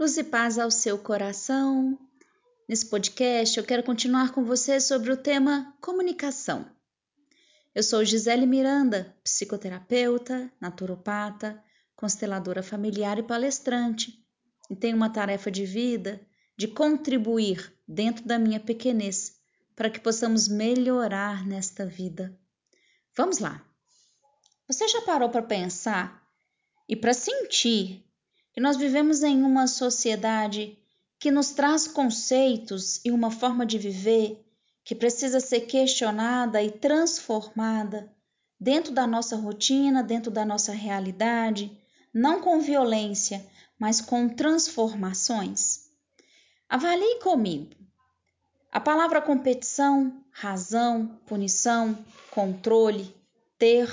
Luz e paz ao seu coração. Nesse podcast eu quero continuar com você sobre o tema comunicação. Eu sou Gisele Miranda, psicoterapeuta, naturopata, consteladora familiar e palestrante, e tenho uma tarefa de vida de contribuir dentro da minha pequenez para que possamos melhorar nesta vida. Vamos lá. Você já parou para pensar e para sentir nós vivemos em uma sociedade que nos traz conceitos e uma forma de viver que precisa ser questionada e transformada dentro da nossa rotina, dentro da nossa realidade, não com violência, mas com transformações. Avalie comigo. A palavra competição, razão, punição, controle, ter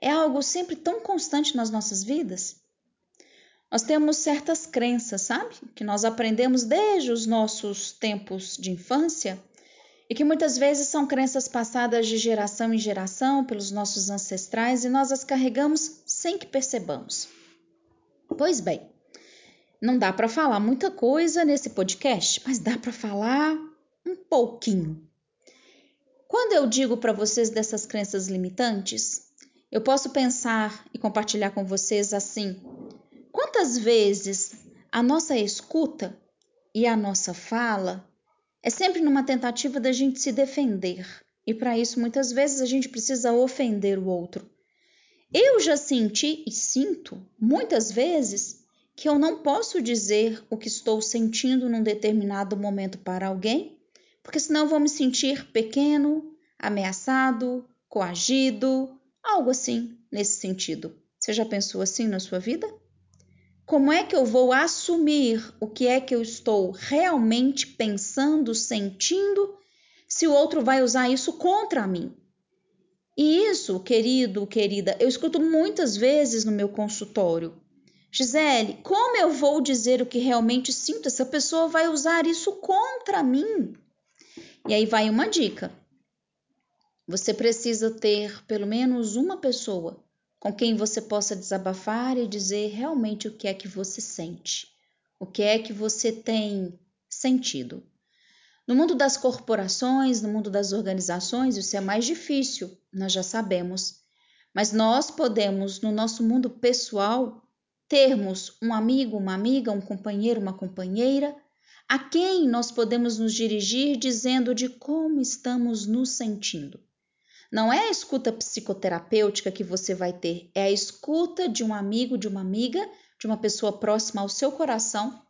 é algo sempre tão constante nas nossas vidas? Nós temos certas crenças, sabe? Que nós aprendemos desde os nossos tempos de infância e que muitas vezes são crenças passadas de geração em geração pelos nossos ancestrais e nós as carregamos sem que percebamos. Pois bem, não dá para falar muita coisa nesse podcast, mas dá para falar um pouquinho. Quando eu digo para vocês dessas crenças limitantes, eu posso pensar e compartilhar com vocês assim: Quantas vezes a nossa escuta e a nossa fala é sempre numa tentativa da gente se defender, e para isso muitas vezes a gente precisa ofender o outro. Eu já senti e sinto muitas vezes que eu não posso dizer o que estou sentindo num determinado momento para alguém, porque senão eu vou me sentir pequeno, ameaçado, coagido, algo assim nesse sentido. Você já pensou assim na sua vida? Como é que eu vou assumir o que é que eu estou realmente pensando, sentindo, se o outro vai usar isso contra mim? E isso, querido, querida, eu escuto muitas vezes no meu consultório. Gisele, como eu vou dizer o que realmente sinto? Essa pessoa vai usar isso contra mim. E aí vai uma dica. Você precisa ter pelo menos uma pessoa com quem você possa desabafar e dizer realmente o que é que você sente, o que é que você tem sentido. No mundo das corporações, no mundo das organizações, isso é mais difícil, nós já sabemos. Mas nós podemos, no nosso mundo pessoal, termos um amigo, uma amiga, um companheiro, uma companheira, a quem nós podemos nos dirigir dizendo de como estamos nos sentindo. Não é a escuta psicoterapêutica que você vai ter, é a escuta de um amigo, de uma amiga, de uma pessoa próxima ao seu coração,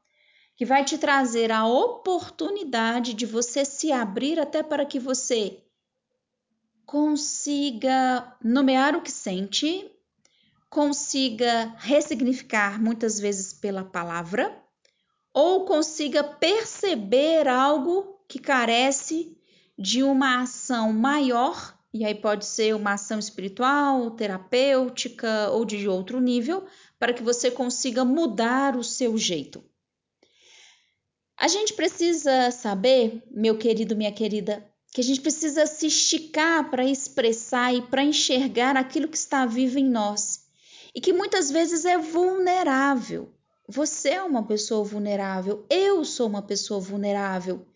que vai te trazer a oportunidade de você se abrir até para que você consiga nomear o que sente, consiga ressignificar muitas vezes pela palavra, ou consiga perceber algo que carece de uma ação maior e aí pode ser uma ação espiritual, terapêutica ou de outro nível, para que você consiga mudar o seu jeito. A gente precisa saber, meu querido, minha querida, que a gente precisa se esticar para expressar e para enxergar aquilo que está vivo em nós e que muitas vezes é vulnerável. Você é uma pessoa vulnerável, eu sou uma pessoa vulnerável.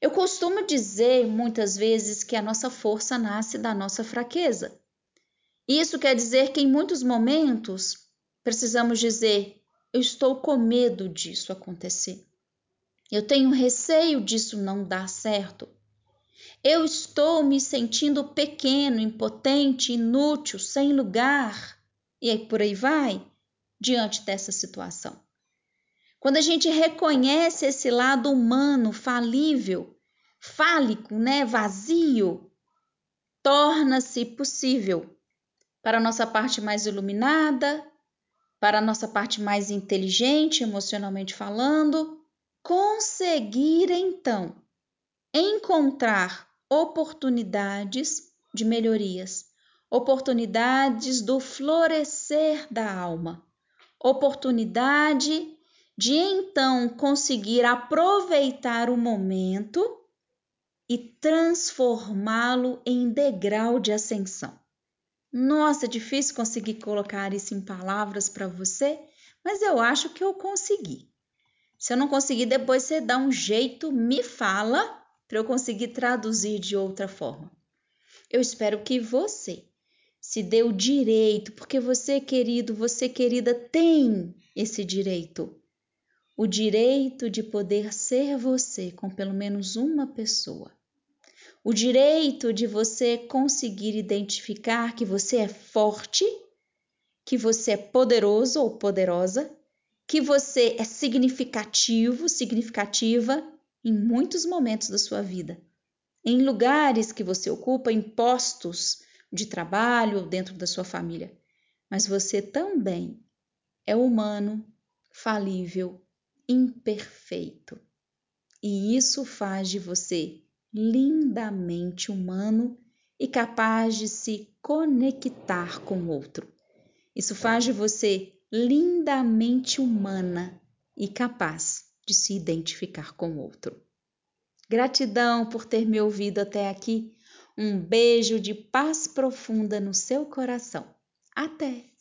Eu costumo dizer muitas vezes que a nossa força nasce da nossa fraqueza. Isso quer dizer que em muitos momentos precisamos dizer: eu estou com medo disso acontecer. Eu tenho receio disso não dar certo. Eu estou me sentindo pequeno, impotente, inútil, sem lugar. E aí por aí vai, diante dessa situação. Quando a gente reconhece esse lado humano, falível, fálico, né, vazio, torna-se possível para a nossa parte mais iluminada, para a nossa parte mais inteligente, emocionalmente falando, conseguir então encontrar oportunidades de melhorias, oportunidades do florescer da alma, oportunidade de então conseguir aproveitar o momento e transformá-lo em degrau de ascensão. Nossa, é difícil conseguir colocar isso em palavras para você, mas eu acho que eu consegui. Se eu não conseguir, depois você dá um jeito, me fala para eu conseguir traduzir de outra forma. Eu espero que você se dê o direito, porque você, querido, você, querida, tem esse direito. O direito de poder ser você com pelo menos uma pessoa. O direito de você conseguir identificar que você é forte, que você é poderoso ou poderosa, que você é significativo, significativa em muitos momentos da sua vida. Em lugares que você ocupa, em postos de trabalho ou dentro da sua família. Mas você também é humano, falível, imperfeito. E isso faz de você lindamente humano e capaz de se conectar com o outro. Isso faz de você lindamente humana e capaz de se identificar com o outro. Gratidão por ter me ouvido até aqui. Um beijo de paz profunda no seu coração. Até!